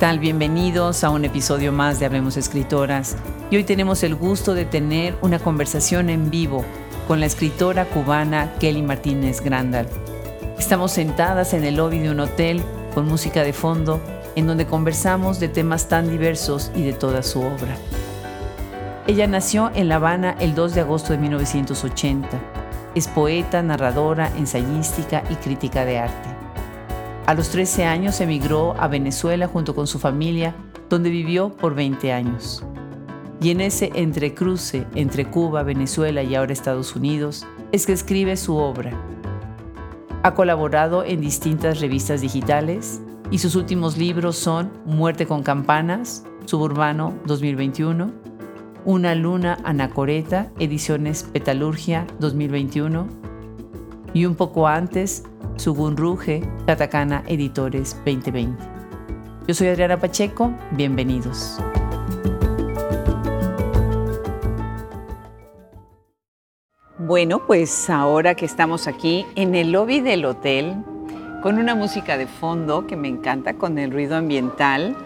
¿qué tal? Bienvenidos a un episodio más de Hablemos Escritoras. Y hoy tenemos el gusto de tener una conversación en vivo con la escritora cubana Kelly Martínez Grandal. Estamos sentadas en el lobby de un hotel con música de fondo en donde conversamos de temas tan diversos y de toda su obra. Ella nació en La Habana el 2 de agosto de 1980. Es poeta, narradora, ensayística y crítica de arte. A los 13 años emigró a Venezuela junto con su familia, donde vivió por 20 años. Y en ese entrecruce entre Cuba, Venezuela y ahora Estados Unidos, es que escribe su obra. Ha colaborado en distintas revistas digitales y sus últimos libros son Muerte con Campanas, Suburbano 2021, Una Luna Anacoreta, ediciones Petalurgia 2021, y un poco antes, Sugunruge, Catacana Editores 2020. Yo soy Adriana Pacheco, bienvenidos. Bueno, pues ahora que estamos aquí en el lobby del hotel, con una música de fondo que me encanta, con el ruido ambiental,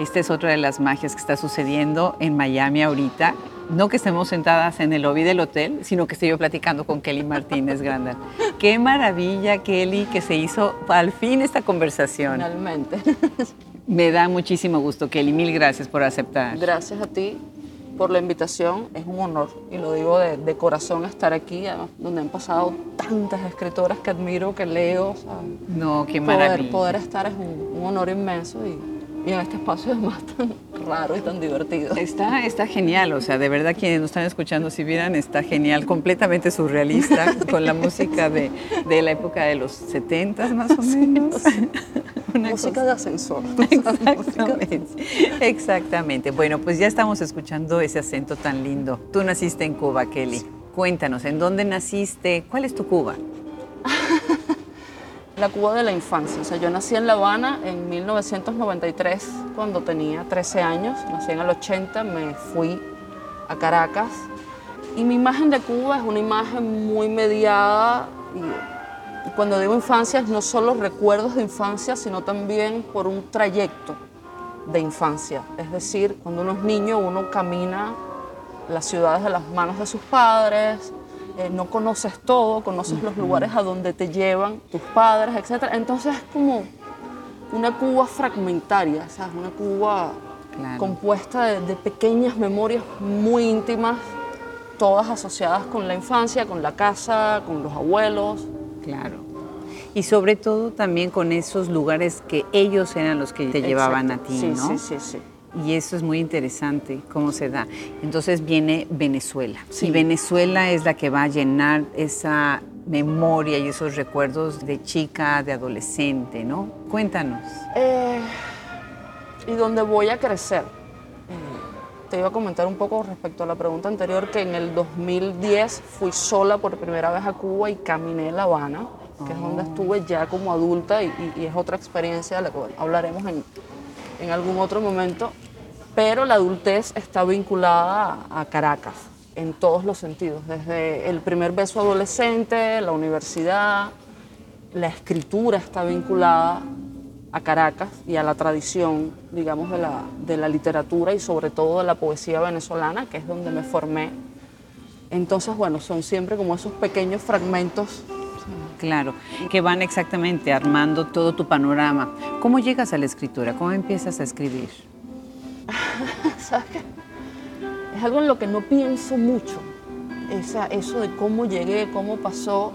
esta es otra de las magias que está sucediendo en Miami ahorita. No que estemos sentadas en el lobby del hotel, sino que estoy yo platicando con Kelly Martínez Grandal. Qué maravilla, Kelly, que se hizo al fin esta conversación. Finalmente. Me da muchísimo gusto, Kelly. Mil gracias por aceptar. Gracias a ti por la invitación. Es un honor, y lo digo de, corazón, estar aquí, donde han pasado tantas escritoras que admiro, que leo. no, qué maravilla. Poder, estar es un, honor inmenso y, y, en este espacio es más tan raro y tan divertido. Está, está genial, o sea, de verdad quienes nos están escuchando, si vieran, está genial, completamente surrealista, con la música de, de, la época de los 70 más o menos. Una música de ascensor. Exactamente. Exactamente. Bueno, pues ya estamos escuchando ese acento tan lindo. Tú naciste en Cuba, Kelly. Cuéntanos, ¿en dónde naciste? ¿Cuál es tu Cuba? La Cuba de la infancia. O sea, yo nací en La Habana en 1993, cuando tenía 13 años. Nací en el 80, me fui a Caracas. Y mi imagen de Cuba es una imagen muy mediada. Y cuando digo infancia, no solo recuerdos de infancia, sino también por un trayecto de infancia. Es decir, cuando uno es niño, uno camina las ciudades de las manos de sus padres, eh, no conoces todo, conoces los lugares a donde te llevan tus padres, etc. Entonces es como una Cuba fragmentaria, ¿sabes? una Cuba compuesta de, pequeñas memorias muy íntimas, todas asociadas con la infancia, con la casa, con los abuelos. Claro. Y sobre todo también con esos lugares que ellos eran los que te llevaban a ti, ¿no? Sí, sí, sí. Y eso es muy interesante, cómo se da. Entonces viene Venezuela. Y Venezuela es la que va a llenar esa memoria y esos recuerdos de chica, de adolescente, ¿no? Cuéntanos. Eh, y dónde voy a crecer. Eh, te iba a comentar un poco respecto a la pregunta anterior, que en el 2010 fui sola por primera vez a Cuba y caminé La Habana, que es donde oh. estuve ya como adulta y, y es otra experiencia de la que hablaremos en, en algún otro momento, pero la adultez está vinculada a Caracas en todos los sentidos, desde el primer beso adolescente, la universidad, la escritura está vinculada a Caracas y a la tradición, digamos, de la, de la literatura y sobre todo de la poesía venezolana, que es donde me formé. Entonces, bueno, son siempre como esos pequeños fragmentos Claro, que van exactamente armando todo tu panorama. ¿Cómo llegas a la escritura? ¿Cómo empiezas a escribir? ¿Sabes qué? Es algo en lo que no pienso mucho. Esa, eso de cómo llegué, cómo pasó.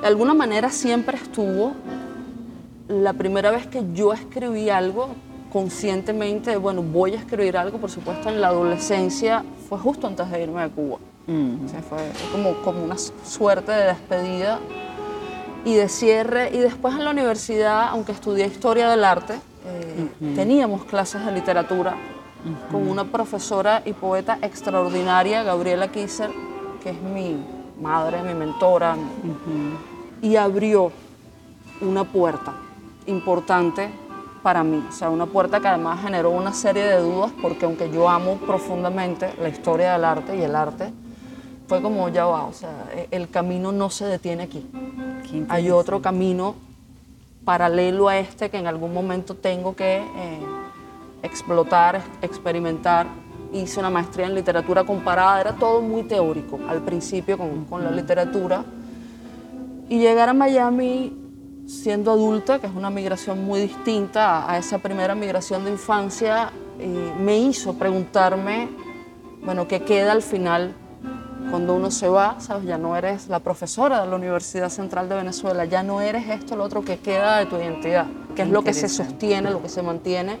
De alguna manera siempre estuvo. La primera vez que yo escribí algo conscientemente, bueno, voy a escribir algo, por supuesto, en la adolescencia, fue justo antes de irme a Cuba. Mm. fue como, como una suerte de despedida y de cierre. Y después en la universidad, aunque estudié historia del arte, eh, teníamos clases de literatura con una profesora y poeta extraordinaria, Gabriela Kisser, que es mi madre, mi mentora, y abrió una puerta importante para mí, o sea, una puerta que además generó una serie de dudas, porque aunque yo amo profundamente la historia del arte y el arte, fue como ya va, o sea, e, el camino no se detiene aquí. Hay otro camino paralelo a este que en algún momento tengo que eh, explotar, experimentar. Hice una maestría en literatura comparada, era todo muy teórico al principio con, con la literatura. Y llegar a Miami siendo adulta, que es una migración muy distinta a, esa primera migración de infancia, eh, me hizo preguntarme, bueno, ¿qué queda al final cuando uno se va? ¿Sabes? Ya no eres la profesora de la Universidad Central de Venezuela, ya no eres esto, lo otro que queda de tu identidad, que es lo que se sostiene, lo que se mantiene.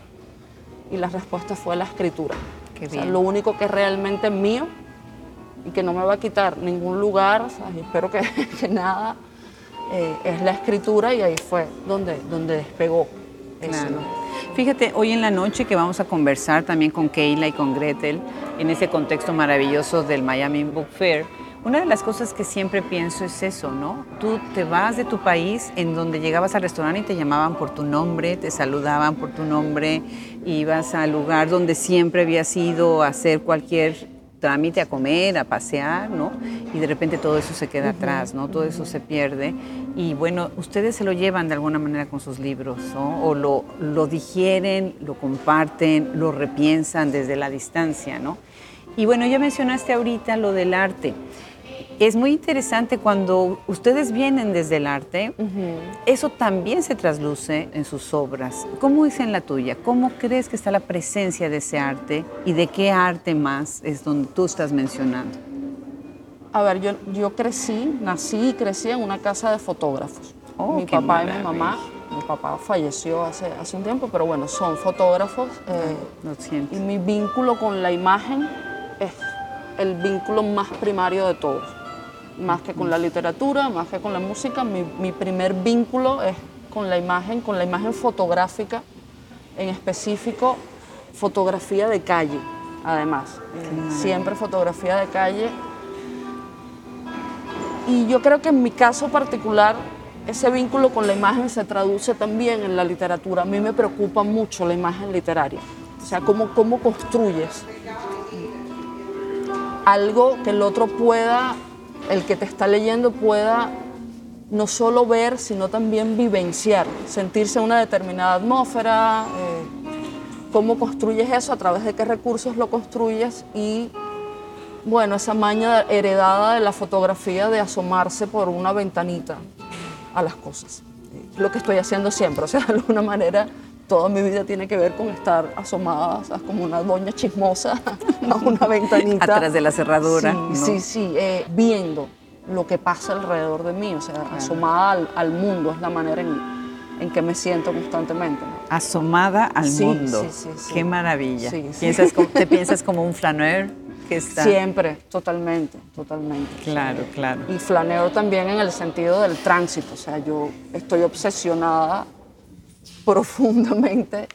Y la respuesta fue la escritura. Qué bien. lo único que es realmente mío y que no me va a quitar ningún lugar, espero que, que nada eh, es la escritura y ahí fue donde, donde despegó. Claro. Fíjate, hoy en la noche que vamos a conversar también con Keila y con Gretel en ese contexto maravilloso del Miami Book Fair, una de las cosas que siempre pienso es eso, ¿no? Tú te vas de tu país en donde llegabas al restaurante y te llamaban por tu nombre, te saludaban por tu nombre, ibas al lugar donde siempre habías ido a hacer cualquier trámite a comer, a pasear, ¿no? Y de repente todo eso se queda atrás, ¿no? Todo eso se pierde. Y bueno, ustedes se lo llevan de alguna manera con sus libros, ¿no? O lo, lo digieren, lo comparten, lo repiensan desde la distancia, ¿no? Y bueno, ya mencionaste ahorita lo del arte es muy interesante cuando ustedes vienen desde el arte, eso también se trasluce en sus obras. ¿Cómo es en la tuya? ¿Cómo crees que está la presencia de ese arte y de qué arte más es donde tú estás mencionando? A ver, yo, yo crecí, nací y crecí en una casa de fotógrafos. Oh, mi papá y mi mamá, mi papá falleció hace, hace un tiempo, pero bueno, son fotógrafos. Eh, y mi vínculo con la imagen es el vínculo más primario de todos más que con la literatura, más que con la música. Mi, primer vínculo es con la imagen, con la imagen fotográfica, en específico fotografía de calle, además. Siempre fotografía de calle. Y yo creo que en mi caso particular, ese vínculo con la imagen se traduce también en la literatura. A mí me preocupa mucho la imagen literaria. O sea, cómo, cómo construyes algo que el otro pueda el que te está leyendo pueda no solo ver, sino también vivenciar, sentirse en una determinada atmósfera, eh, cómo construyes eso, a través de qué recursos lo construyes y, bueno, esa maña heredada de la fotografía de asomarse por una ventanita a las cosas. Lo que estoy haciendo siempre, o sea, de alguna manera toda mi vida tiene que ver con estar asomada, como una doña chismosa a una ventanita. Atrás de la cerradura. Sí, sí, eh, viendo lo que pasa alrededor de mí, o sea, asomada al, mundo, es la manera en, que me siento constantemente. Asomada al mundo. Sí, sí, sí. Qué maravilla. ¿Piensas, ¿Te piensas como un flaneur? Que está... Siempre, totalmente, totalmente. Claro, claro. Y flaneur también en el sentido del tránsito, o sea, yo estoy obsesionada profundamente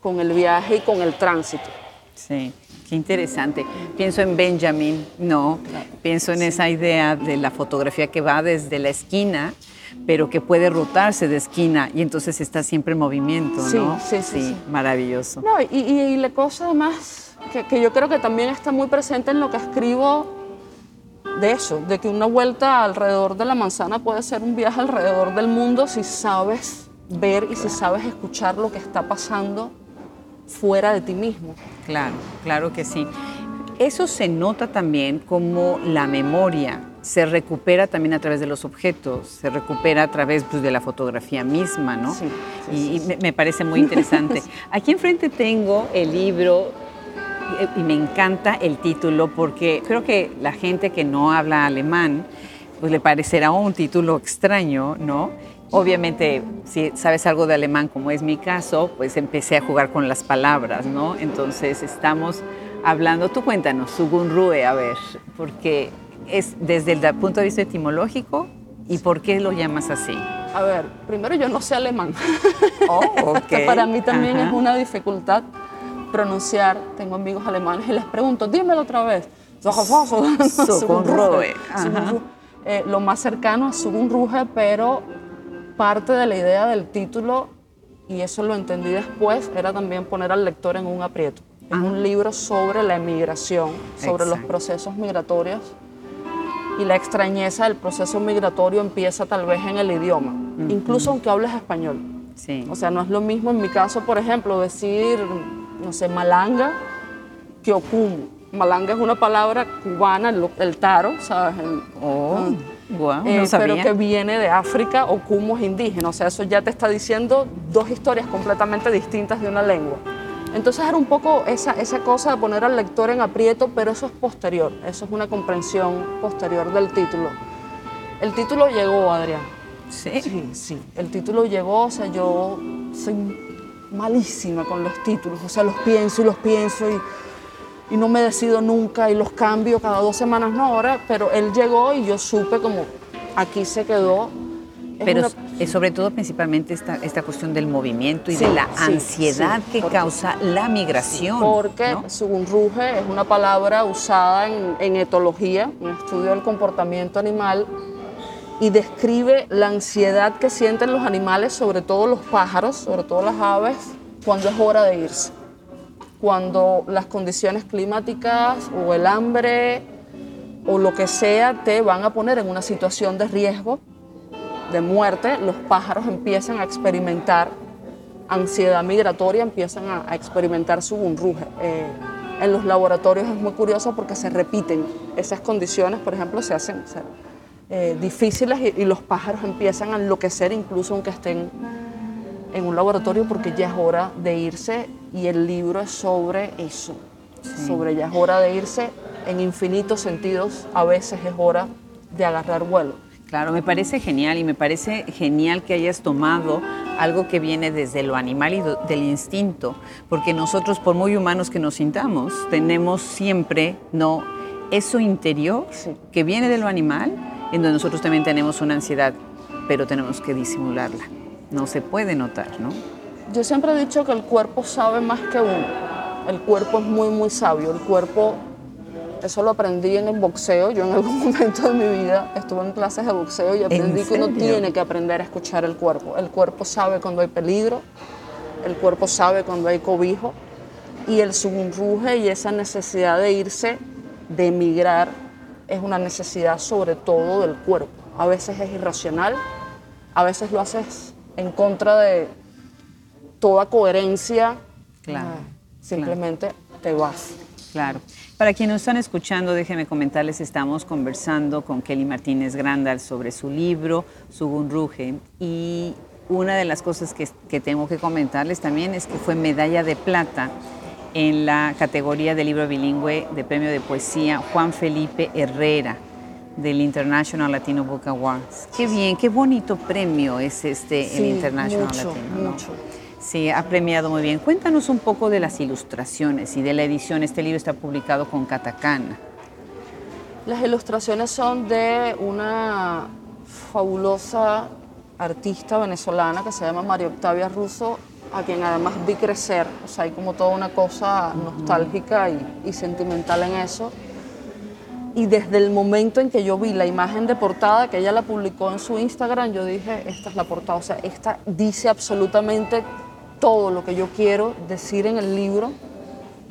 con el viaje y con el tránsito. Sí, qué interesante. Pienso en Benjamin, no, pienso en esa idea de la fotografía que va desde la esquina, pero que puede rotarse de esquina y entonces está siempre en movimiento, ¿no? Sí, sí, sí. maravilloso. No, y, la cosa además que, que yo creo que también está muy presente en lo que escribo de eso, de que una vuelta alrededor de la manzana puede ser un viaje alrededor del mundo si sabes ver y si sabes escuchar lo que está pasando fuera de ti mismo. Claro, claro que sí. Eso se nota también como la memoria se recupera también a través de los objetos, se recupera a través pues, de la fotografía misma, ¿no? Sí, y, me, parece muy interesante. Aquí enfrente tengo el libro y me encanta el título porque creo que la gente que no habla alemán pues le parecerá un título extraño, ¿no? Obviamente, si sabes algo de alemán, como es mi caso, pues empecé a jugar con las palabras, ¿no? Entonces estamos hablando, tú cuéntanos, Sugunrue, a ver, porque es desde el punto de vista etimológico y por qué lo llamas así. A ver, primero yo no sé alemán. Oh, okay. Para mí también es una dificultad pronunciar. Tengo amigos alemanes y les pregunto, dímelo otra vez. Sugunrue. Eh, lo más cercano a Sugunrue, pero parte de la idea del título, y eso lo entendí después, era también poner al lector en un aprieto. Es un libro sobre la emigración, sobre los procesos migratorios. Y la extrañeza del proceso migratorio empieza tal vez en el idioma, incluso aunque hables español. Sí. O sea, no es lo mismo en mi caso, por ejemplo, decir no sé, malanga que okumu. Malanga es una palabra cubana, el, el taro, ¿sabes? El- Oh. Eh, no sabía. pero que viene de África, Okumu es indígena, o sea, eso ya te está diciendo dos historias completamente distintas de una lengua. Entonces era un poco esa, esa cosa de poner al lector en aprieto, pero eso es posterior, eso es una comprensión posterior del título. El título llegó, Adrián. Sí. Sí, sí, el título llegó, o sea, yo soy malísima con los títulos, o sea, los pienso y los pienso y, y no me decido nunca y los cambio cada dos semanas, no ahora, pero él llegó y yo supe como aquí se quedó. Es Pero una- sobre todo principalmente esta, esta cuestión del movimiento y Sí, de la sí, ansiedad sí, que porque- causa la migración. Porque ¿no? sugunruge es una palabra usada en, en etología, en estudio del comportamiento animal, y describe la ansiedad que sienten los animales, sobre todo los pájaros, sobre todo las aves, cuando es hora de irse. Cuando las condiciones climáticas o el hambre o lo que sea te van a poner en una situación de riesgo, de muerte, los pájaros empiezan a experimentar ansiedad migratoria, empiezan a, a experimentar su unruge. Eh, en los laboratorios es muy curioso porque se repiten esas condiciones, por ejemplo, se hacen se- eh, difíciles y, y los pájaros empiezan a enloquecer incluso aunque estén en un laboratorio porque ya es hora de irse y el libro es sobre eso, sobre ya es hora de irse en infinitos sentidos, a veces es hora de agarrar vuelo. Claro, me parece genial y me parece genial que hayas tomado algo que viene desde lo animal y do- del instinto, porque nosotros, por muy humanos que nos sintamos, tenemos siempre, ¿no? Eso interior Sí. que viene de lo animal, en donde nosotros también tenemos una ansiedad, pero tenemos que disimularla. No se puede notar, ¿no? Yo siempre he dicho que el cuerpo sabe más que uno. El cuerpo es muy, muy sabio. El cuerpo, eso lo aprendí en el boxeo. Yo en algún momento de mi vida estuve en clases de boxeo y aprendí que uno tiene que aprender a escuchar el cuerpo. El cuerpo sabe cuando hay peligro, el cuerpo sabe cuando hay cobijo y el sugunruge y esa necesidad de irse, de emigrar, es una necesidad sobre todo del cuerpo. A veces es irracional, a veces lo haces en contra de toda coherencia. Claro, Ah, simplemente te vas. Claro. Para quienes nos están escuchando, déjenme comentarles, estamos conversando con Kelly Martínez Grandal sobre su libro, Sugunruge, y una de las cosas que, que tengo que comentarles también es que fue medalla de plata en la categoría de libro bilingüe de premio de poesía Juan Felipe Herrera del International Latino Book Awards. Qué bien, qué bonito premio es este el International mucho, Latino. ¿no? mucho. Sí, ha premiado muy bien. Cuéntanos un poco de las ilustraciones y de la edición. Este libro está publicado con Katakana. Las ilustraciones son de una fabulosa artista venezolana que se llama María Octavia Russo, a quien además vi crecer. O sea, hay como toda una cosa nostálgica y, y sentimental en eso. Y desde el momento en que yo vi la imagen de portada, que ella la publicó en su Instagram, yo dije, esta es la portada. O sea, esta dice absolutamente todo lo que yo quiero decir en el libro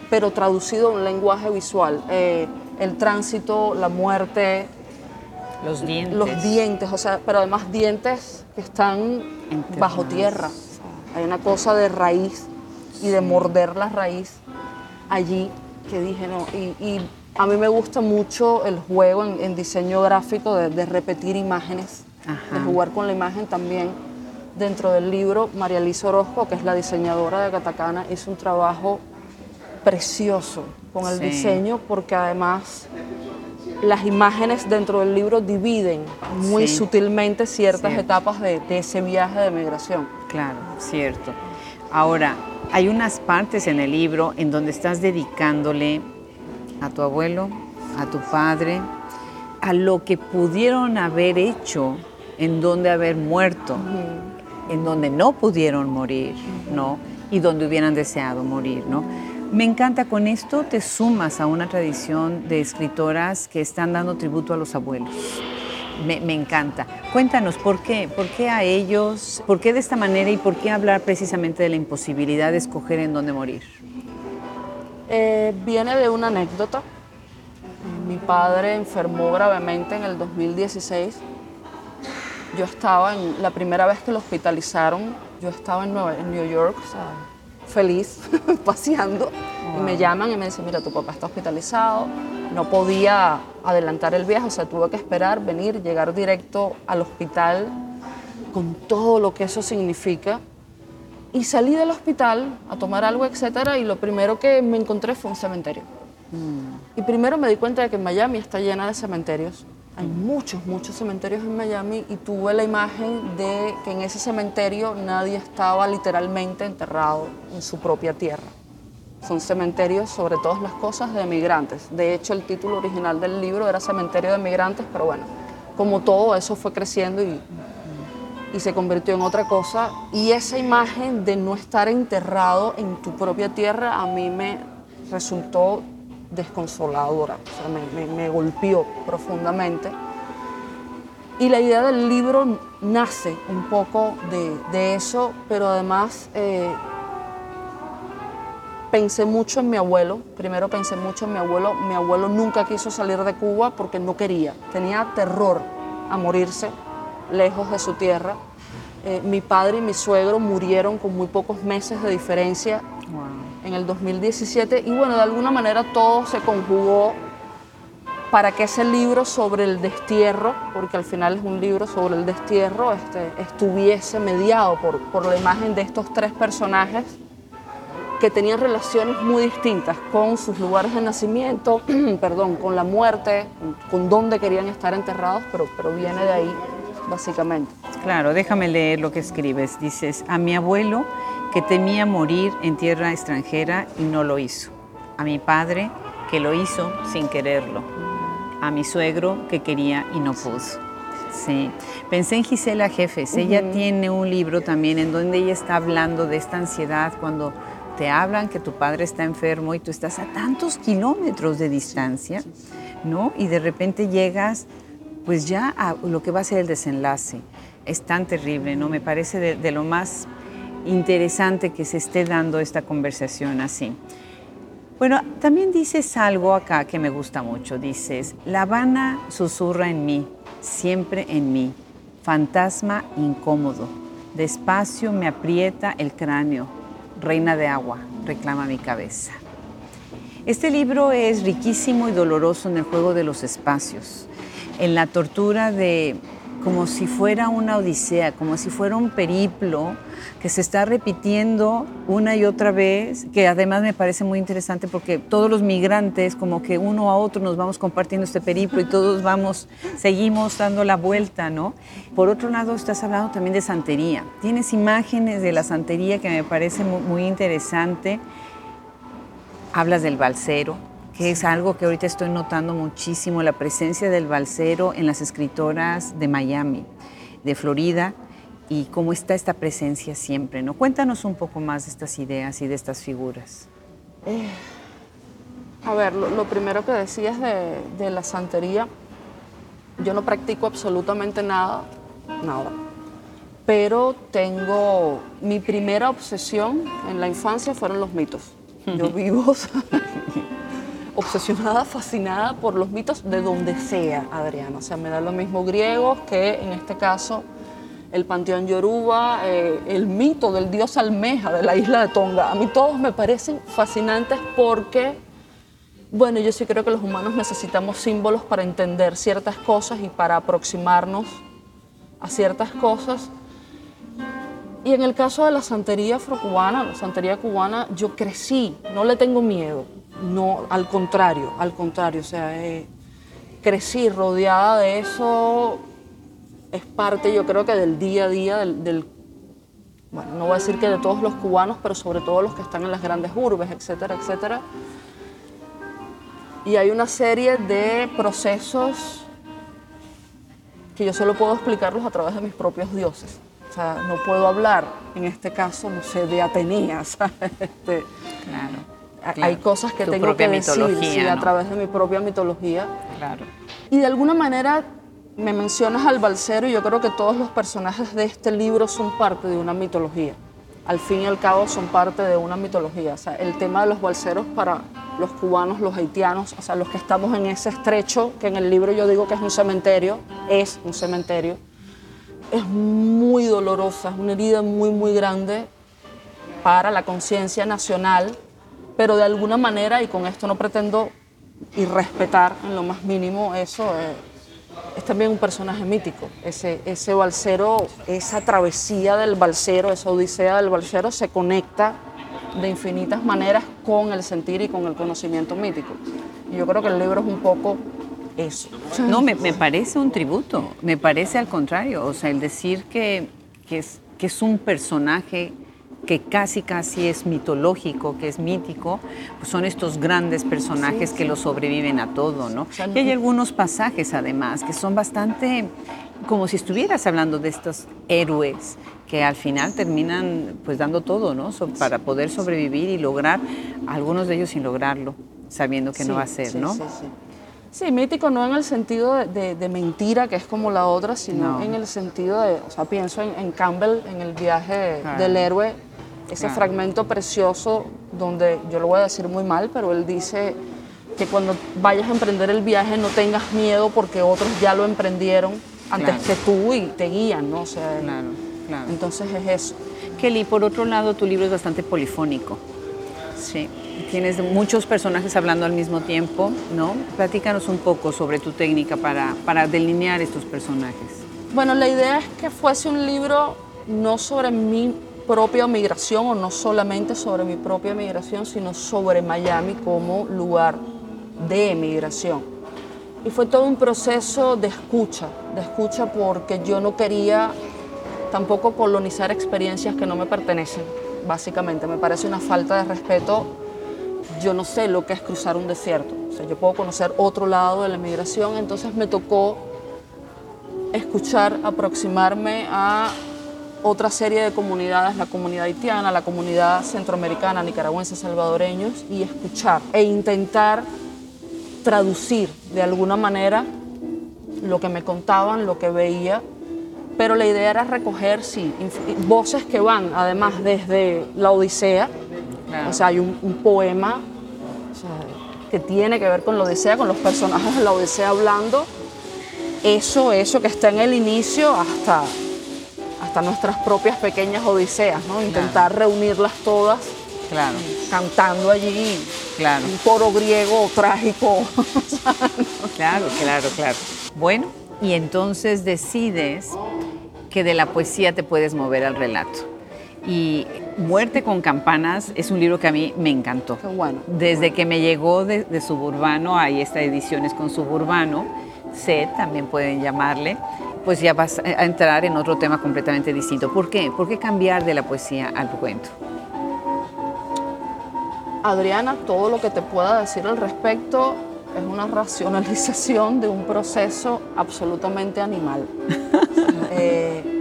pero traducido a un lenguaje visual. Eh, el tránsito, la muerte, Los dientes. los dientes, o sea, pero además dientes que están bajo tierra. Hay una cosa de raíz y de morder la raíz allí que dije, no, y, y a mí me gusta mucho el juego en, en diseño gráfico de, de repetir imágenes, Ajá. de jugar con la imagen también. Dentro del libro, María Elisa Orozco, que es la diseñadora de Catacana, hizo un trabajo precioso con el Sí. diseño porque además las imágenes dentro del libro dividen muy Sí. sutilmente ciertas Cierto. etapas de, de ese viaje de migración. Claro, cierto. Ahora, hay unas partes en el libro en donde estás dedicándole a tu abuelo, a tu padre, a lo que pudieron haber hecho, en donde haber muerto, en donde no pudieron morir, ¿no? Y donde hubieran deseado morir, ¿no? Me encanta, con esto te sumas a una tradición de escritoras que están dando tributo a los abuelos. Me, me encanta. Cuéntanos, ¿por qué? ¿Por qué a ellos? ¿Por qué de esta manera y por qué hablar precisamente de la imposibilidad de escoger en dónde morir? Eh, viene de una anécdota. Mi padre enfermó gravemente en el 2016. Yo estaba en la primera vez que lo hospitalizaron, yo estaba en, Nueva- en New York, o sea, feliz paseando y me llaman y me dicen, mira, tu papá está hospitalizado, no podía adelantar el viaje, o sea, tuve que esperar, venir, llegar directo al hospital con todo lo que eso significa. Y salí del hospital a tomar algo, etcétera, y lo primero que me encontré fue un cementerio. Y primero me di cuenta de que Miami está llena de cementerios. Hay muchos, muchos cementerios en Miami y tuve la imagen de que en ese cementerio nadie estaba literalmente enterrado en su propia tierra. Son cementerios sobre todas las cosas de migrantes. De hecho, el título original del libro era Cementerio de Migrantes, pero bueno, como todo eso fue creciendo y, y se convirtió en otra cosa. Y esa imagen de no estar enterrado en tu propia tierra a mí me resultó desconsoladora, o sea, me, me, me golpeó profundamente. Y la idea del libro nace un poco de, de eso, pero además eh, pensé mucho en mi abuelo. Primero pensé mucho en mi abuelo. Mi abuelo nunca quiso salir de Cuba porque no quería. Tenía terror a morirse lejos de su tierra. Eh, mi padre y mi suegro murieron con muy pocos meses de diferencia en el 2017 y bueno, de alguna manera todo se conjugó para que ese libro sobre el destierro, porque al final es un libro sobre el destierro, este, estuviese mediado por, la imagen de estos tres personajes que tenían relaciones muy distintas con sus lugares de nacimiento, perdón, con la muerte, con dónde querían estar enterrados, pero, pero viene de ahí básicamente. Claro, déjame leer lo que escribes. Dices, a mi abuelo que temía morir en tierra extranjera y no lo hizo. A mi padre que lo hizo sin quererlo. A mi suegro que quería y no pudo. Sí, pensé en Gisela Jefes. Ella tiene un libro también en donde ella está hablando de esta ansiedad cuando te hablan que tu padre está enfermo y tú estás a tantos kilómetros de distancia, ¿no? Y de repente llegas pues ya a lo que va a ser el desenlace. Es tan terrible, ¿no? Me parece de, de lo más interesante que se esté dando esta conversación así. Bueno, también dices algo acá que me gusta mucho. Dices, La Habana susurra en mí, siempre en mí, fantasma incómodo. Despacio me aprieta el cráneo, reina de agua, reclama mi cabeza. Este libro es riquísimo y doloroso en el juego de los espacios, en la tortura de como si fuera una odisea, como si fuera un periplo que se está repitiendo una y otra vez, que además me parece muy interesante porque todos los migrantes, como que uno a otro nos vamos compartiendo este periplo y todos vamos, seguimos dando la vuelta, ¿no? Por otro lado, estás hablando también de santería. Tienes imágenes de la santería que me parece muy, muy interesante. Hablas del balsero, que es algo que ahorita estoy notando muchísimo, la presencia del balsero en las escritoras de Miami, de Florida, y cómo está esta presencia siempre, ¿no? Cuéntanos un poco más de estas ideas y de estas figuras. Eh, a ver, lo, lo, primero que decías de, de la santería, yo no practico absolutamente nada, nada, pero tengo, mi primera obsesión en la infancia fueron los mitos. Yo vivo obsesionada, fascinada por los mitos de donde sea, Adriana. O sea, me da lo mismo griegos que en este caso el panteón Yoruba, eh, el mito del dios almeja de la isla de Tonga. A mí todos me parecen fascinantes porque, bueno, yo sí creo que los humanos necesitamos símbolos para entender ciertas cosas y para aproximarnos a ciertas cosas. Y en el caso de la santería afrocubana, la santería cubana, yo crecí, no le tengo miedo, no, al contrario, al contrario, o sea, eh, crecí rodeada de eso, es parte yo creo que del día a día del, bueno, no voy a decir que de todos los cubanos, pero sobre todo los que están en las grandes urbes, etcétera, etcétera. Y hay una serie de procesos que yo solo puedo explicarlos a través de mis propios dioses. O sea, no puedo hablar, en este caso, no sé, de Atenea, ¿sabes? Este, claro, claro. Hay cosas que tengo que decir sí, ¿no? a través de mi propia mitología. Claro. Y de alguna manera me mencionas al balsero y yo creo que todos los personajes de este libro son parte de una mitología. Al fin y al cabo son parte de una mitología. O sea, el tema de los balseros para los cubanos, los haitianos, o sea, los que estamos en ese estrecho, que en el libro yo digo que es un cementerio, es un cementerio, es muy dolorosa, es una herida muy, muy grande para la conciencia nacional, pero de alguna manera, y con esto no pretendo irrespetar en lo más mínimo eso, eh, es también un personaje mítico. Ese, ese balsero, esa travesía del balsero, esa odisea del balsero se conecta de infinitas maneras con el sentir y con el conocimiento mítico. Y yo creo que el libro es un poco eso. No, me, me parece un tributo, me parece al contrario, o sea, el decir que, que, es, que es un personaje que casi casi es mitológico, que es mítico, pues son estos grandes personajes que lo sobreviven a todo, ¿no? Y hay algunos pasajes además que son bastante como si estuvieras hablando de estos héroes que al final terminan pues dando todo, ¿no? So- para poder sobrevivir y lograr, algunos de ellos sin lograrlo, sabiendo que no va a ser, sí, ¿no? Sí, mítico no en el sentido de, de- de mentira, que es como la otra, sino No. en el sentido de, o sea, pienso en, en Campbell, en el viaje Claro. del héroe, ese Claro. fragmento precioso donde, yo lo voy a decir muy mal, pero él dice que cuando vayas a emprender el viaje no tengas miedo porque otros ya lo emprendieron antes Claro. que tú y te guían, ¿no? O sea, Claro, claro. entonces es eso. Kelly, por otro lado, tu libro es bastante polifónico. Sí. Tienes muchos personajes hablando al mismo tiempo, ¿no? Platícanos un poco sobre tu técnica para, para delinear estos personajes. Bueno, la idea es que fuese un libro no sobre mi propia migración o no solamente sobre mi propia migración, sino sobre Miami como lugar de emigración. Y fue todo un proceso de escucha, de escucha porque yo no quería tampoco colonizar experiencias que no me pertenecen, básicamente. Me parece una falta de respeto. Yo no sé lo que es cruzar un desierto. O sea, yo puedo conocer otro lado de la migración, entonces me tocó escuchar, aproximarme a otra serie de comunidades, la comunidad haitiana, la comunidad centroamericana, nicaragüense, salvadoreños, y escuchar e intentar traducir de alguna manera lo que me contaban, lo que veía, pero la idea era recoger, sí, voces que van además desde la Odisea, Claro. o sea, hay un, un poema o sea, que tiene que ver con la Odisea, con los personajes de la Odisea hablando, eso, eso que está en el inicio hasta, hasta nuestras propias pequeñas Odiseas, ¿no? Intentar reunirlas todas Claro, cantando allí claro, un coro griego trágico. claro, claro, claro. Bueno, y entonces decides que de la poesía te puedes mover al relato. Y Muerte con Campanas es un libro que a mí me encantó. Qué bueno. Desde que me llegó de, de Suburbano, hay esta ediciones con Suburbano, SED también pueden llamarle, pues ya vas a entrar en otro tema completamente distinto. ¿Por qué? ¿Por qué cambiar de la poesía al cuento? Adriana, todo lo que te pueda decir al respecto es una racionalización de un proceso absolutamente animal. Eh,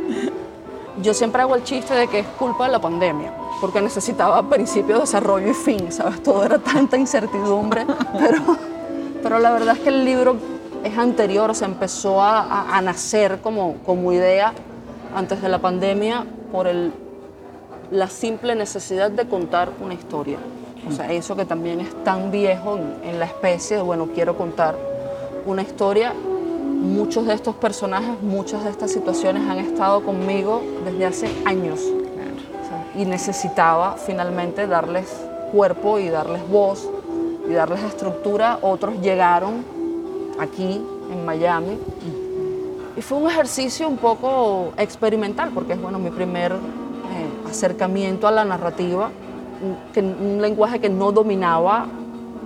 yo siempre hago el chiste de que es culpa de la pandemia, porque necesitaba principio, desarrollo y fin, ¿sabes? Todo era tanta incertidumbre, pero, pero la verdad es que el libro es anterior, se empezó a, a- a nacer como, como idea antes de la pandemia por el, la simple necesidad de contar una historia. O sea, eso que también es tan viejo en, en la especie de, bueno, quiero contar una historia. Muchos de estos personajes, muchas de estas situaciones han estado conmigo desde hace años. O sea, y necesitaba finalmente darles cuerpo y darles voz y darles estructura. Otros llegaron aquí en Miami y fue un ejercicio un poco experimental, porque es bueno, mi primer eh, acercamiento a la narrativa, un, que, un lenguaje que no dominaba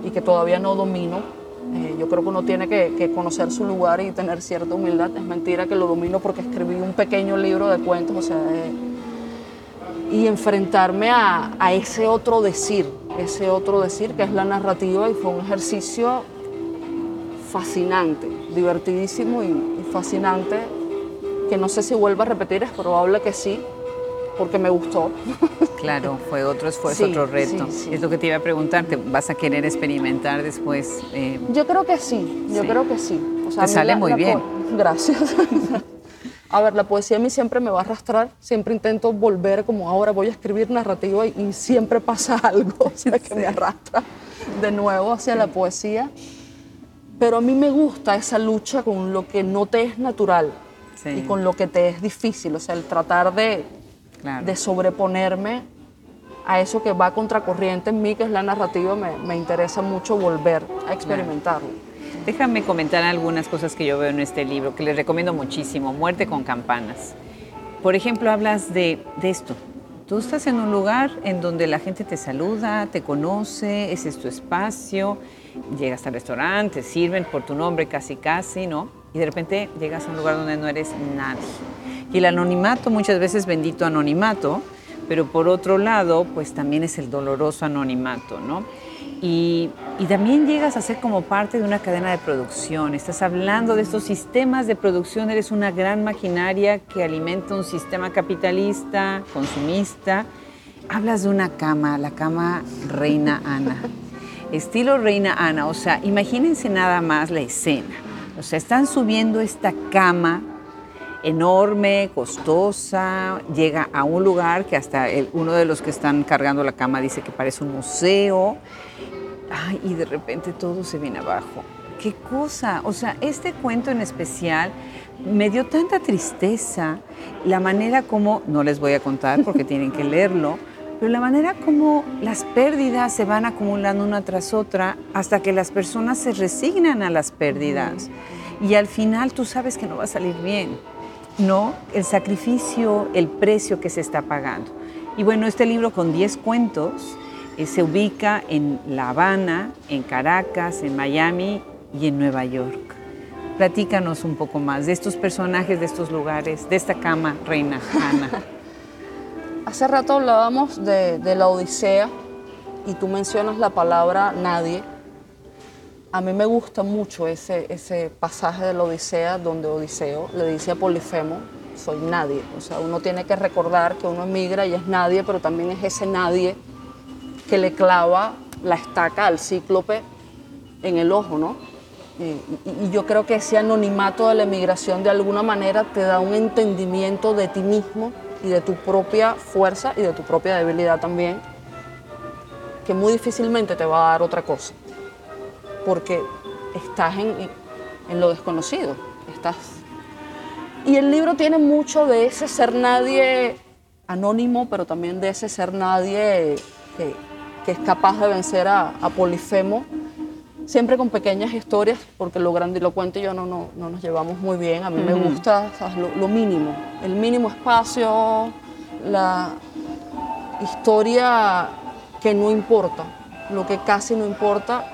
y que todavía no domino. Eh, yo creo que uno tiene que, conocer su lugar y tener cierta humildad. Es mentira que lo domino porque escribí un pequeño libro de cuentos, o sea, eh, y enfrentarme a, a ese otro decir, ese otro decir que es la narrativa y fue un ejercicio fascinante, divertidísimo y, y fascinante, que no sé si vuelva a repetir, es probable que sí, porque me gustó. Claro, fue otro esfuerzo, Sí, otro reto. sí, sí. Es lo que te iba a preguntar, ¿te vas a querer experimentar después? eh, Yo creo que sí, yo creo que sí. O Te a mí sale muy bien. po- Gracias. A ver, la poesía a mí siempre me va a arrastrar, siempre intento volver como ahora voy a escribir narrativa y, y siempre pasa algo o sea, que me arrastra de nuevo hacia la poesía. Pero a mí me gusta esa lucha con lo que no te es natural y con lo que te es difícil, o sea, el tratar de, claro. de sobreponerme a eso que va contracorriente en mí, que es la narrativa, me, me interesa mucho volver a experimentarlo. Déjame comentar algunas cosas que yo veo en este libro, que les recomiendo muchísimo, Muerte con campanas. Por ejemplo, hablas de, de esto. Tú estás en un lugar en donde la gente te saluda, te conoce, ese es tu espacio, llegas al restaurante, te sirven por tu nombre casi casi, ¿no? Y de repente llegas a un lugar donde no eres nadie. Y el anonimato, muchas veces bendito anonimato, pero por otro lado, pues también es el doloroso anonimato, ¿no? Y, también llegas a ser como parte de una cadena de producción. Estás hablando de estos sistemas de producción, eres una gran maquinaria que alimenta un sistema capitalista, consumista. Hablas de una cama, la cama Reina Ana, estilo Reina Ana, o sea, imagínense nada más la escena. O sea, están subiendo esta cama enorme, costosa, llega a un lugar que hasta el, uno de los que están cargando la cama dice que parece un museo, Ay, y de repente todo se viene abajo. ¿Qué cosa? O sea, este cuento en especial me dio tanta tristeza, la manera como, no les voy a contar porque tienen que leerlo, pero la manera como las pérdidas se van acumulando una tras otra hasta que las personas se resignan a las pérdidas. Y al final tú sabes que no va a salir bien, ¿no? El sacrificio, el precio que se está pagando. Y bueno, este libro con 10 cuentos eh, se ubica en La Habana, en Caracas, en Miami y en Nueva York. Platícanos un poco más de estos personajes, de estos lugares, de esta cama, Reina Ana. Hace rato hablábamos de, de, la Odisea y tú mencionas la palabra nadie. A mí me gusta mucho ese, ese pasaje de la Odisea donde Odiseo le dice a Polifemo, soy nadie. O sea, uno tiene que recordar que uno emigra y es nadie, pero también es ese nadie que le clava la estaca al cíclope en el ojo, ¿no? Y, y, yo creo que ese anonimato de la emigración de alguna manera te da un entendimiento de ti mismo y de tu propia fuerza y de tu propia debilidad también, que muy difícilmente te va a dar otra cosa, porque estás en, en lo desconocido, estás... Y el libro tiene mucho de ese ser nadie anónimo, pero también de ese ser nadie que, que es capaz de vencer a, a, Polifemo, siempre con pequeñas historias, porque lo grandilocuente y yo no, no, no nos llevamos muy bien. A mí uh -huh. me gusta ¿sabes? Lo, lo, mínimo, el mínimo espacio, la historia que no importa, lo que casi no importa.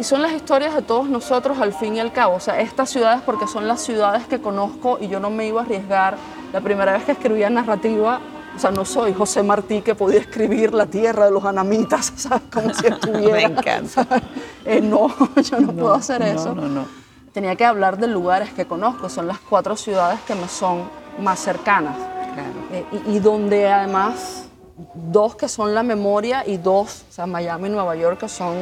Y son las historias de todos nosotros al fin y al cabo. O sea, estas ciudades, porque son las ciudades que conozco y yo no me iba a arriesgar. La primera vez que escribía narrativa, o sea, no soy José Martí que podía escribir la tierra de los anamitas, ¿sabes? Como si estuviera. Me encanta. Eh, no, yo no, no, puedo hacer no, eso. No, no. Tenía que hablar de lugares que conozco, son las cuatro ciudades que me son más cercanas. Claro. Eh, y, y, donde además, dos que son la memoria y dos, o sea, Miami y Nueva York, que son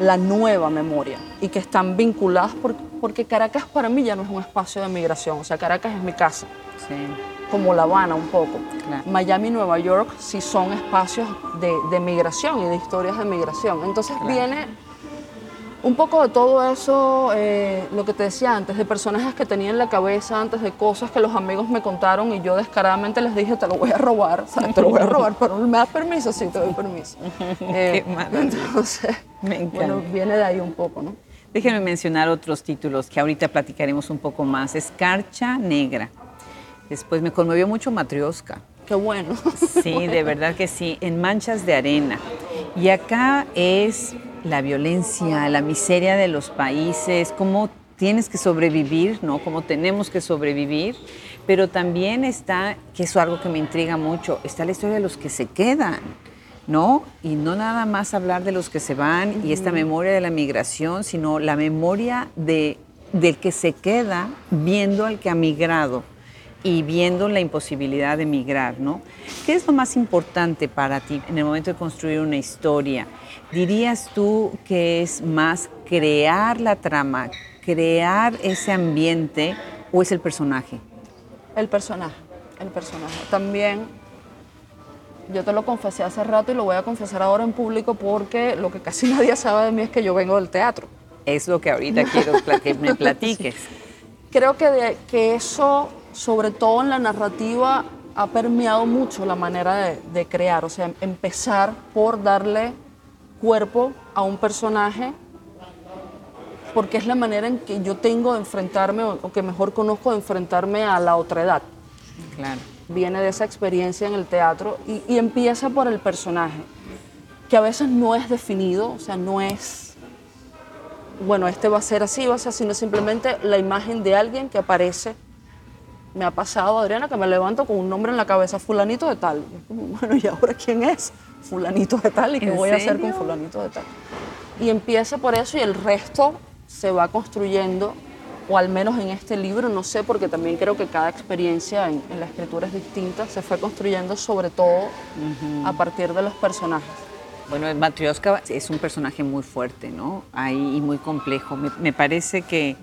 la nueva memoria y que están vinculadas por, porque Caracas para mí ya no es un espacio de migración, o sea, Caracas es mi casa. Sí como La Habana un poco. Claro. Miami y Nueva York sí son espacios de, de, migración y de historias de migración. Entonces claro. viene un poco de todo eso, eh, lo que te decía antes, de personajes que tenía en la cabeza antes, de cosas que los amigos me contaron y yo descaradamente les dije, te lo voy a robar, ¿sabes? te lo voy a robar, pero ¿me das permiso? Sí, te doy permiso. Eh, Qué entonces, me encanta. bueno, viene de ahí un poco, ¿no? Déjenme mencionar otros títulos que ahorita platicaremos un poco más. Escarcha Negra Después me conmovió mucho Matrioska. Qué bueno. Sí, de verdad que sí, en Manchas de Arena. Y acá es la violencia, la miseria de los países, cómo tienes que sobrevivir, ¿no? Cómo tenemos que sobrevivir. Pero también está, que es algo que me intriga mucho, está la historia de los que se quedan, ¿no? Y no nada más hablar de los que se van uh -huh. y esta memoria de la migración, sino la memoria de, del que se queda viendo al que ha migrado y viendo la imposibilidad de migrar, ¿no? ¿Qué es lo más importante para ti en el momento de construir una historia? ¿Dirías tú que es más crear la trama, crear ese ambiente o es el personaje? El personaje, el personaje. También, yo te lo confesé hace rato y lo voy a confesar ahora en público porque lo que casi nadie sabe de mí es que yo vengo del teatro. Es lo que ahorita quiero que me platiques. Creo que, de, que eso sobre todo en la narrativa, ha permeado mucho la manera de, de crear, o sea, empezar por darle cuerpo a un personaje porque es la manera en que yo tengo de enfrentarme o que mejor conozco de enfrentarme a la otra edad. Claro. Viene de esa experiencia en el teatro y, y empieza por el personaje, que a veces no es definido, o sea, no es, bueno, este va a ser así, va a ser así, sino simplemente la imagen de alguien que aparece. Me ha pasado, Adriana, que me levanto con un nombre en la cabeza, fulanito de tal. Bueno, ¿y ahora quién es? Fulanito de tal, ¿y qué ¿En voy a hacer serio? con fulanito de tal? Y empieza por eso y el resto se va construyendo, o al menos en este libro, no sé, porque también creo que cada experiencia en, en la escritura es distinta, se fue construyendo sobre todo a partir de los personajes. Bueno, el Matryoshka es un personaje muy fuerte, ¿no? Ahí y muy complejo. Me, me parece que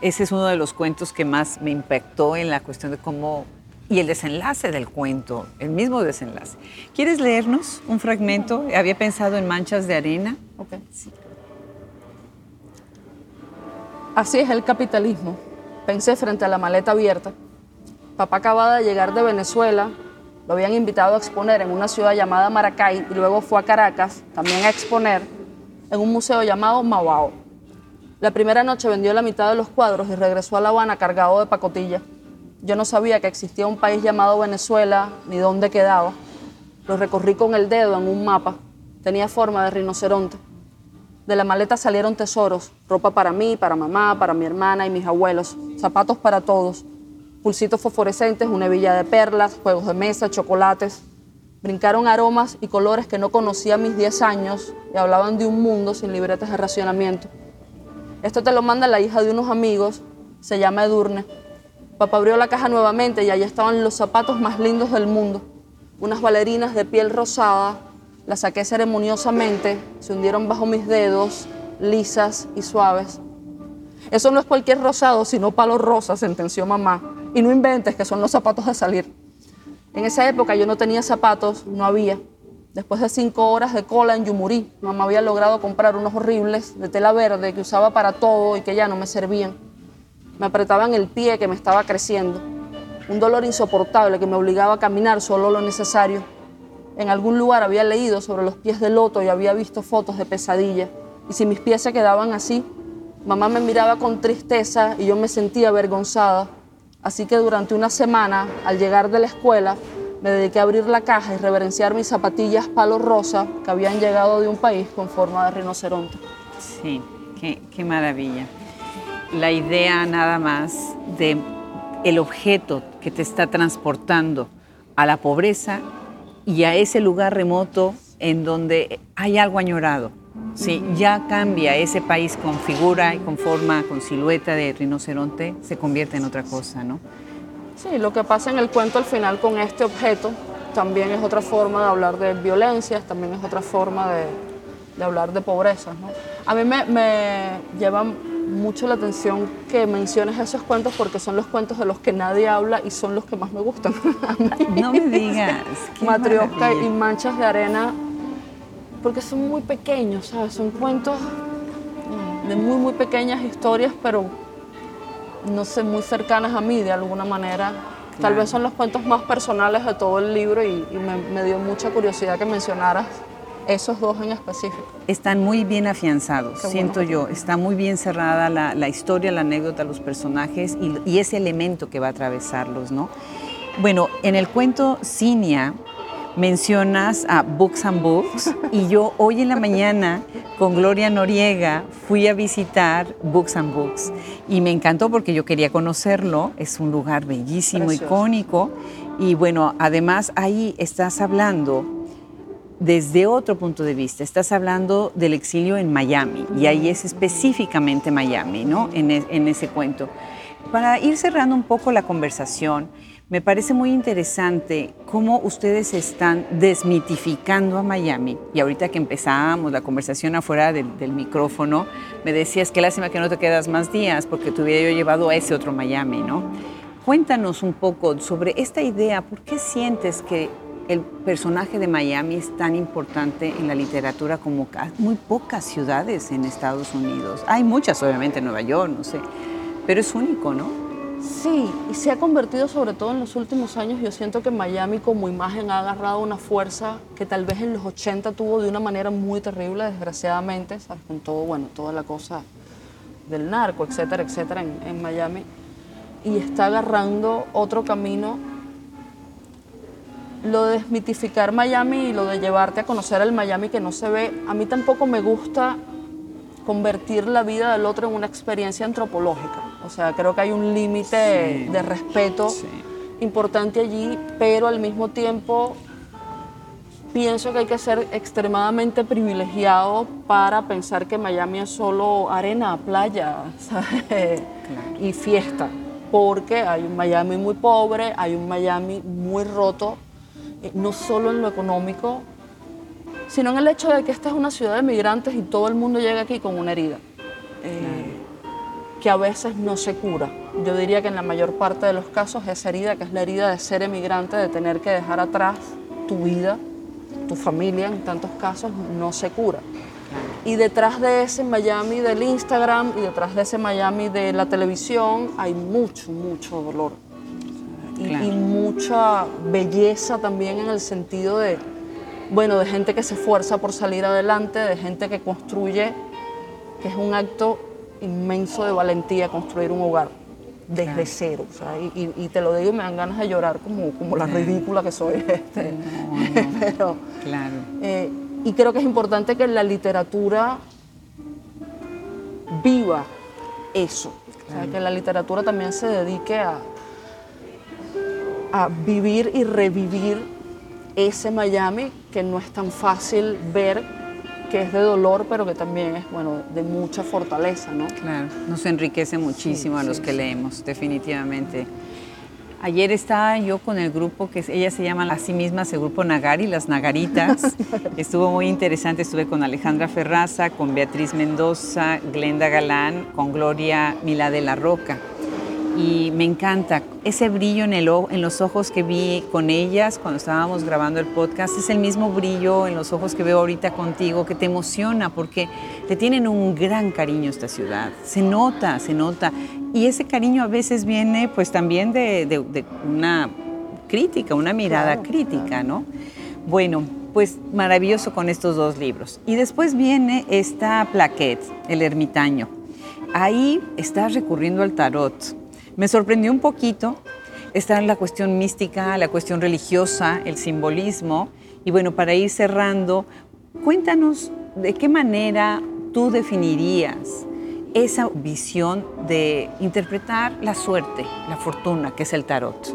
ese es uno de los cuentos que más me impactó en la cuestión de cómo y el desenlace del cuento, el mismo desenlace. ¿Quieres leernos un fragmento? Había pensado en Manchas de Arena. Ok. Así es el capitalismo. Pensé frente a la maleta abierta. Papá acababa de llegar de Venezuela, lo habían invitado a exponer en una ciudad llamada Maracay y luego fue a Caracas también a exponer en un museo llamado Mauao. La primera noche vendió la mitad de los cuadros y regresó a La Habana cargado de pacotilla. Yo no sabía que existía un país llamado Venezuela ni dónde quedaba. Lo recorrí con el dedo en un mapa. Tenía forma de rinoceronte. De la maleta salieron tesoros, ropa para mí, para mamá, para mi hermana y mis abuelos, zapatos para todos, pulsitos fosforescentes, una hebilla de perlas, juegos de mesa, chocolates. Brincaron aromas y colores que no conocía a mis 10 años y hablaban de un mundo sin libretas de racionamiento. Esto te lo manda la hija de unos amigos, se llama Edurne. Papá abrió la caja nuevamente y allí estaban los zapatos más lindos del mundo. Unas bailarinas de piel rosada, las saqué ceremoniosamente, se hundieron bajo mis dedos, lisas y suaves. Eso no es cualquier rosado, sino palo rosa, sentenció mamá. Y no inventes que son los zapatos de salir. En esa época yo no tenía zapatos, no había. Después de cinco horas de cola en Yumurí, mamá había logrado comprar unos horribles de tela verde que usaba para todo y que ya no me servían. Me apretaban el pie que me estaba creciendo. Un dolor insoportable que me obligaba a caminar solo lo necesario. En algún lugar había leído sobre los pies de loto y había visto fotos de pesadilla. Y si mis pies se quedaban así, mamá me miraba con tristeza y yo me sentía avergonzada. Así que durante una semana, al llegar de la escuela, me dediqué a abrir la caja y reverenciar mis zapatillas palo rosa que habían llegado de un país con forma de rinoceronte. Sí, qué, qué maravilla. La idea nada más de el objeto que te está transportando a la pobreza y a ese lugar remoto en donde hay algo añorado. Sí, ya cambia ese país con figura y con forma, con silueta de rinoceronte, se convierte en otra cosa, ¿no? Sí, lo que pasa en el cuento al final con este objeto también es otra forma de hablar de violencias, también es otra forma de, de hablar de pobreza. A mí me, llama mucho la atención que menciones esos cuentos porque son los cuentos de los que nadie habla y son los que más me gustan. No me digas. maravilla. y Manchas de Arena, porque son muy pequeños, ¿sabes? Son cuentos de muy, muy pequeñas historias, pero no sé, muy cercanas a mí de alguna manera. Tal Claro. vez son los cuentos más personales de todo el libro y, y me, me dio mucha curiosidad que mencionaras esos dos en específico. Están muy bien afianzados, Qué siento bueno. yo. Está muy bien cerrada la, la historia, la anécdota, los personajes y, y ese elemento que va a atravesarlos, ¿no? Bueno, en el cuento Cinia mencionas a Books and Books y yo hoy en la mañana con Gloria Noriega fui a visitar Books and Books y me encantó porque yo quería conocerlo. Es un lugar bellísimo, Precioso. icónico y bueno, además ahí estás hablando desde otro punto de vista. Estás hablando del exilio en Miami y ahí es específicamente Miami, ¿no? En, e- en ese cuento. Para ir cerrando un poco la conversación, me parece muy interesante cómo ustedes están desmitificando a Miami. Y ahorita que empezábamos la conversación afuera del, del micrófono, me decías que lástima que no te quedas más días porque te hubiera yo llevado a ese otro Miami, ¿no? Cuéntanos un poco sobre esta idea. ¿Por qué sientes que el personaje de Miami es tan importante en la literatura como muy pocas ciudades en Estados Unidos? Hay muchas, obviamente, en Nueva York, no sé, pero es único, ¿no? Sí, y se ha convertido sobre todo en los últimos años, yo siento que Miami como imagen ha agarrado una fuerza que tal vez en los 80 tuvo de una manera muy terrible, desgraciadamente, ¿sabes? con todo, bueno, toda la cosa del narco, etcétera, etcétera, en, en Miami, y está agarrando otro camino. Lo de desmitificar Miami y lo de llevarte a conocer el Miami que no se ve, a mí tampoco me gusta convertir la vida del otro en una experiencia antropológica. O sea, creo que hay un límite Sí. de respeto Sí. importante allí, pero al mismo tiempo pienso que hay que ser extremadamente privilegiado para pensar que Miami es solo arena, playa ¿sabes? y fiesta, porque hay un Miami muy pobre, hay un Miami muy roto, no solo en lo económico, sino en el hecho de que esta es una ciudad de migrantes y todo el mundo llega aquí con una herida, eh, que a veces no se cura. Yo diría que en la mayor parte de los casos esa herida, que es la herida de ser emigrante, de tener que dejar atrás tu vida, tu familia, en tantos casos, no se cura. Y detrás de ese Miami del Instagram y detrás de ese Miami de la televisión hay mucho, mucho dolor. Y, Claro. y mucha belleza también en el sentido de, bueno, de gente que se esfuerza por salir adelante, de gente que construye, que es un acto inmenso de valentía construir un hogar desde Claro. cero. o sea, y, te lo digo y me dan ganas de llorar como, como la ridícula que soy. Este. Pero, Claro. eh, y creo que es importante que la literatura viva eso. O sea, que la literatura también se dedique a, a vivir y revivir ese Miami que no es tan fácil ver, que es de dolor, pero que también es, bueno, de mucha fortaleza, ¿no? Claro, nos enriquece muchísimo a los sí, que sí. leemos, definitivamente. Ayer estaba yo con el grupo que ella se llama a sí misma el grupo Nagari, las Nagaritas. Estuvo muy interesante, estuve con Alejandra Ferraza, con Beatriz Mendoza, Glenda Galán, con Gloria Milá de la Roca. Y me encanta ese brillo en, el, en los ojos que vi con ellas cuando estábamos grabando el podcast. Es el mismo brillo en los ojos que veo ahorita contigo, que te emociona porque te tienen un gran cariño esta ciudad. Se nota, se nota. Y ese cariño a veces viene pues también de, de- de una crítica, una mirada Claro, crítica, ¿no? Bueno, pues maravilloso con estos dos libros. Y después viene esta plaquette, El ermitaño. Ahí estás recurriendo al tarot. Me sorprendió un poquito. Está la cuestión mística, la cuestión religiosa, el simbolismo. Y bueno, para ir cerrando, cuéntanos de qué manera tú definirías esa visión de interpretar la suerte, la fortuna, que es el tarot.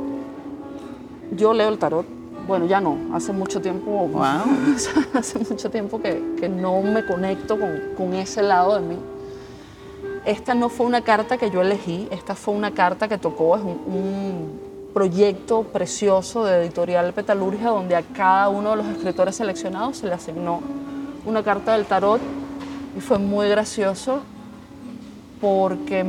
Yo leo el tarot. Bueno, ya no, hace mucho tiempo, Wow. hace mucho tiempo que, que no me conecto con, con ese lado de mí. Esta no fue una carta que yo elegí, esta fue una carta que tocó, es un, proyecto precioso de editorial Petalurgia donde a cada uno de los escritores seleccionados se le asignó una carta del tarot y fue muy gracioso porque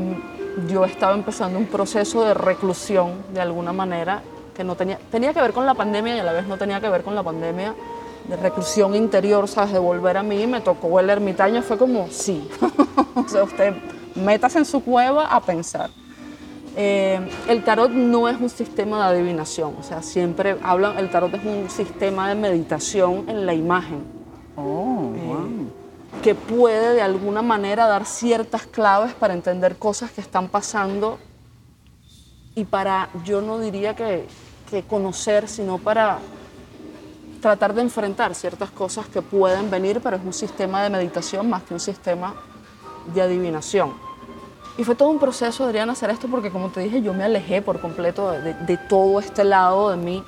yo estaba empezando un proceso de reclusión de alguna manera que no tenía, tenía que ver con la pandemia y a la vez no tenía que ver con la pandemia, de reclusión interior, ¿sabes? De volver a mí, me tocó el ermitaño, fue como, sí, o sea, usted métase en su cueva a pensar. Eh, el tarot no es un sistema de adivinación, o sea, siempre hablan, el tarot es un sistema de meditación en la imagen Oh, wow. que puede de alguna manera dar ciertas claves para entender cosas que están pasando y para, yo no diría que, que conocer, sino para tratar de enfrentar ciertas cosas que pueden venir, pero es un sistema de meditación más que un sistema de adivinación. Y fue todo un proceso, Adriana, hacer esto porque, como te dije, yo me alejé por completo de, todo este lado de mí,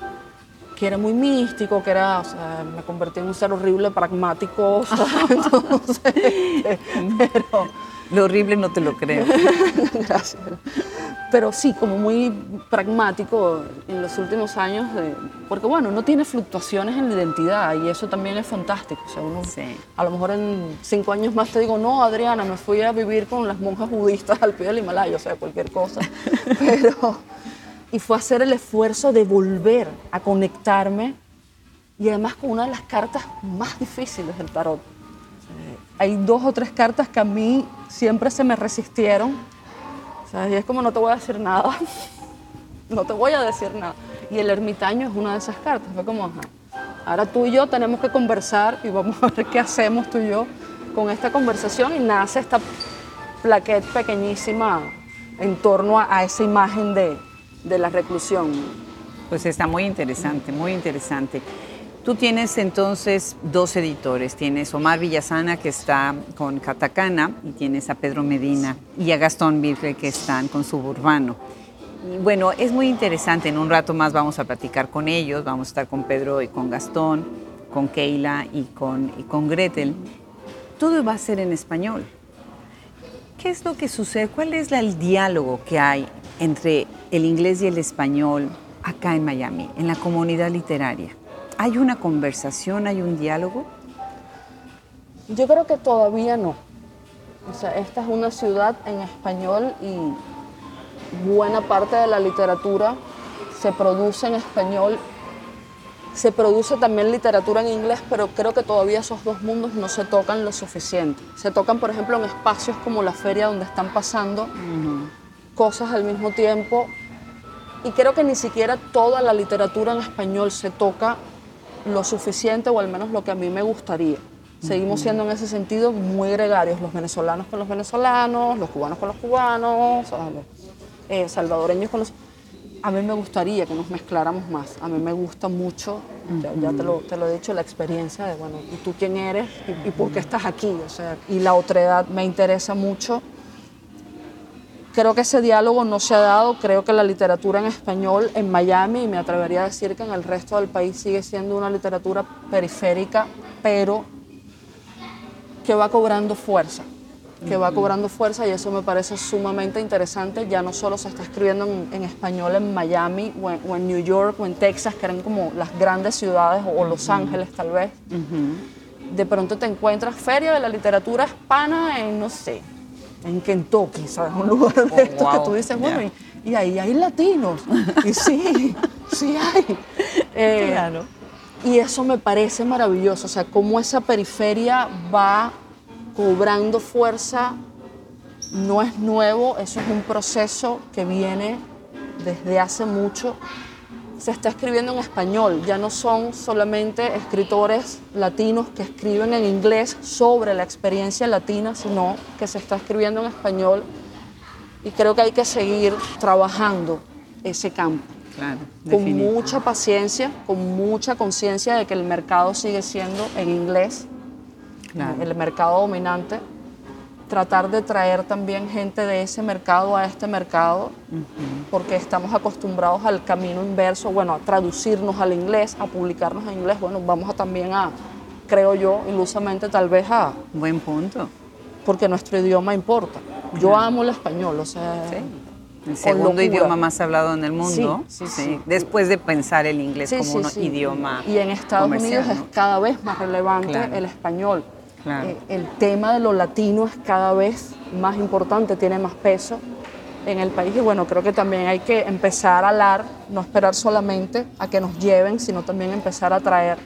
que era muy místico, que era, o sea, me convertí en un ser horrible, pragmático, o sea, entonces, pero, Lo horrible no te lo creo. gracias. Pero sí, como muy pragmático en los últimos años, de- porque bueno, no tiene fluctuaciones en la identidad y eso también es fantástico. O sea, uno, Sí. a lo mejor en cinco años más te digo, no, Adriana, me fui a vivir con las monjas budistas al pie del Himalaya, o sea, cualquier cosa. Pero, y fue hacer el esfuerzo de volver a conectarme y además con una de las cartas más difíciles del tarot. Hay dos o tres cartas que a mí siempre se me resistieron. Y es como no te voy a decir nada, no te voy a decir nada. Y el ermitaño es una de esas cartas, fue como, ajá, ahora tú y yo tenemos que conversar y vamos a ver qué hacemos tú y yo con esta conversación y nace esta plaqueta pequeñísima en torno a, esa imagen de, de la reclusión. Pues está muy interesante, muy interesante. Tú tienes entonces dos editores, tienes Omar Villasana que está con Catacana y tienes a Pedro Medina y a Gastón Virre que están con Suburbano. Y bueno, es muy interesante, en un rato más vamos a platicar con ellos, vamos a estar con Pedro y con Gastón, con Keila y con, y con Gretel. Todo va a ser en español. ¿Qué es lo que sucede? ¿Cuál es el diálogo que hay entre el inglés y el español acá en Miami, en la comunidad literaria? ¿Hay una conversación, hay un diálogo? Yo creo que todavía no. O sea, esta es una ciudad en español y buena parte de la literatura se produce en español. Se produce también literatura en inglés, pero creo que todavía esos dos mundos no se tocan lo suficiente. Se tocan, por ejemplo, en espacios como la feria donde están pasando cosas al mismo tiempo. Y creo que ni siquiera toda la literatura en español se toca lo suficiente o al menos lo que a mí me gustaría. Seguimos siendo en ese sentido muy gregarios, los venezolanos con los venezolanos, los cubanos con los cubanos, los eh, salvadoreños con los... A mí me gustaría que nos mezcláramos más. A mí me gusta mucho, ya, te, lo, te, lo, he dicho, la experiencia de, bueno, ¿y tú quién eres? ¿Y, y por qué estás aquí? O sea, y la otredad me interesa mucho Creo que ese diálogo no se ha dado, creo que la literatura en español en Miami, y me atrevería a decir que en el resto del país sigue siendo una literatura periférica, pero que va cobrando fuerza, que va cobrando fuerza y eso me parece sumamente interesante. Ya no solo se está escribiendo en, español en Miami o en, New York o en Texas, que eran como las grandes ciudades, o, Los Ángeles tal vez. De pronto te encuentras Feria de la Literatura Hispana en, no sé, en Kentucky, ¿sabes? Un lugar de oh, estos que tú dices, bueno, y, ahí hay latinos. y sí, sí hay. Eh, y eso me parece maravilloso, o sea, cómo esa periferia va cobrando fuerza, no es nuevo, eso es un proceso que viene desde hace mucho se está escribiendo en español, ya no son solamente escritores latinos que escriben en inglés sobre la experiencia latina, sino que se está escribiendo en español. Y creo que hay que seguir trabajando ese campo. con mucha paciencia, con mucha conciencia de que el mercado sigue siendo en inglés, el mercado dominante, tratar de traer también gente de ese mercado a este mercado, porque estamos acostumbrados al camino inverso, bueno, a traducirnos al inglés, a publicarnos en inglés, bueno, vamos a también a, creo yo, ilusamente tal vez a... Buen punto. Porque nuestro idioma importa. Yo amo el español, o sea... El segundo idioma más hablado en el mundo, sí, sí, después de pensar el inglés como un idioma. Y en Estados Unidos es cada vez más relevante el español. Eh, el tema de lo latino es cada vez más importante, tiene más peso en el país y bueno, creo que también hay que empezar a hablar, no esperar solamente a que nos lleven, sino también empezar a traer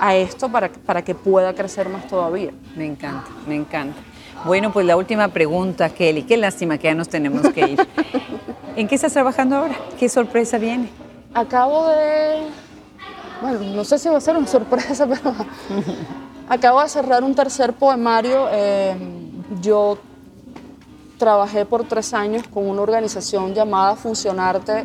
a esto para, para que pueda crecer más todavía. Me encanta, me encanta. Bueno, pues la última pregunta, Kelly. Qué lástima que ya nos tenemos que ir. ¿En qué estás trabajando ahora? ¿Qué sorpresa viene? Acabo de... Bueno, no sé si va a ser una sorpresa, pero Acabo de cerrar un tercer poemario. Eh, yo trabajé por tres años con una organización llamada Funcionarte,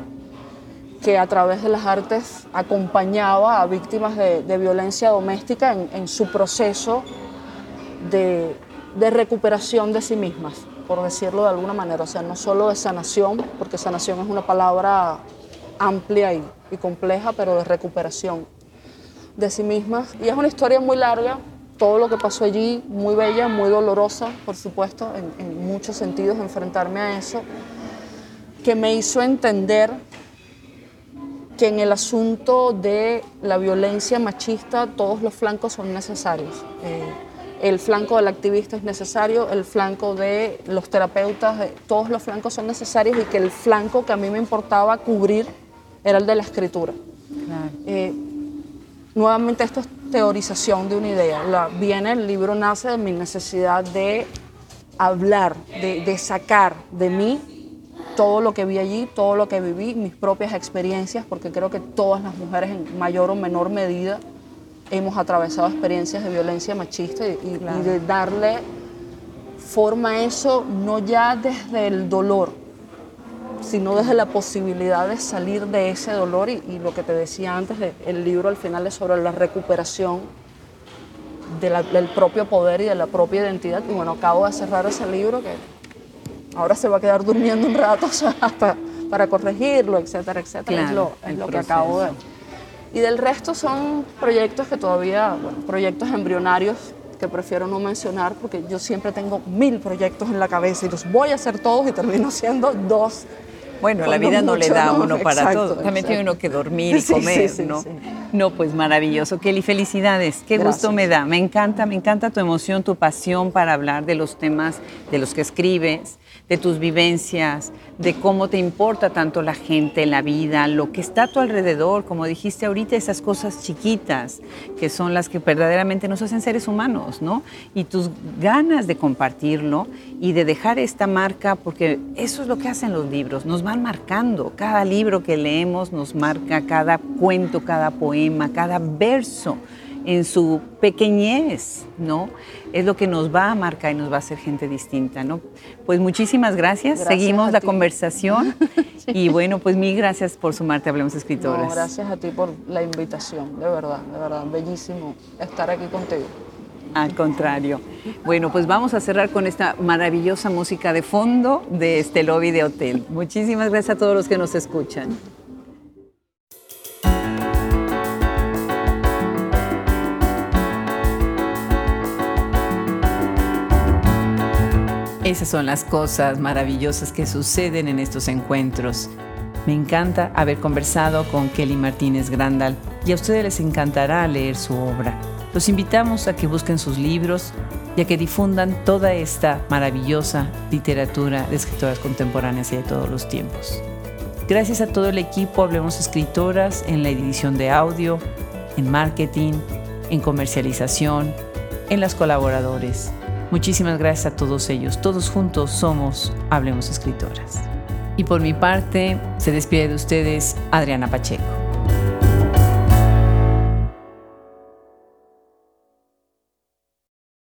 que a través de las artes acompañaba a víctimas de, violencia doméstica en, su proceso de, recuperación de sí mismas, por decirlo de alguna manera. O sea, no solo de sanación, porque sanación es una palabra amplia y compleja, pero de recuperación de sí mismas. Y es una historia muy larga, todo lo que pasó allí, muy bella, muy dolorosa, por supuesto, en, muchos sentidos, enfrentarme a eso, que me hizo entender que en el asunto de la violencia machista todos los flancos son necesarios. Eh, el flanco del activista es necesario, el flanco de los terapeutas, todos los flancos son necesarios y que el flanco que a mí me importaba cubrir era el de la escritura. Eh, nuevamente esto es teorización de una idea. La, viene, el libro nace de mi necesidad de hablar, de, sacar de mí todo lo que vi allí, todo lo que viví, mis propias experiencias, porque creo que todas las mujeres en mayor o menor medida hemos atravesado experiencias de violencia machista y, y de darle forma a eso no ya desde el dolor, sino desde la posibilidad de salir de ese dolor y, lo que te decía antes, el libro al final es sobre la recuperación del propio poder y de la propia identidad. Y bueno, acabo de cerrar ese libro que ahora se va a quedar durmiendo un rato hasta para corregirlo, etcétera, etcétera. es lo, es lo que acabo de... Y del resto son proyectos que todavía, bueno, proyectos embrionarios que prefiero no mencionar porque yo siempre tengo mil proyectos en la cabeza y los voy a hacer todos y termino siendo dos bueno, la vida no le da uno para todo. También tiene uno que dormir y comer, ¿no? No, pues maravilloso. Kelly, felicidades. Qué gusto me da. Me encanta, me encanta tu emoción, tu pasión para hablar de los temas de los que escribes de tus vivencias, de cómo te importa tanto la gente, la vida, lo que está a tu alrededor, como dijiste ahorita, esas cosas chiquitas que son las que verdaderamente nos hacen seres humanos, ¿no? Y tus ganas de compartirlo y de dejar esta marca, porque eso es lo que hacen los libros, nos van marcando. Cada libro que leemos nos marca cada cuento, cada poema, cada verso en su pequeñez, ¿no? Es lo que nos va a marcar y nos va a hacer gente distinta, ¿no? Pues muchísimas gracias, seguimos la conversación y bueno, pues mil gracias por sumarte a Hablemos Escritoras. gracias a ti por la invitación, de verdad, de verdad, bellísimo estar aquí contigo. Al contrario. Bueno, pues vamos a cerrar con esta maravillosa música de fondo de este lobby de hotel. Muchísimas gracias a todos los que nos escuchan. Esas son las cosas maravillosas que suceden en estos encuentros. Me encanta haber conversado con Kelly Martínez Grandal y a ustedes les encantará leer su obra. Los invitamos a que busquen sus libros y a que difundan toda esta maravillosa literatura de escritoras contemporáneas y de todos los tiempos. Gracias a todo el equipo Hablemos Escritoras en la edición de audio, en marketing, en comercialización, en las colaboradores. Muchísimas gracias a todos ellos. Todos juntos somos Hablemos Escritoras. Y por mi parte, se despide de ustedes Adriana Pacheco.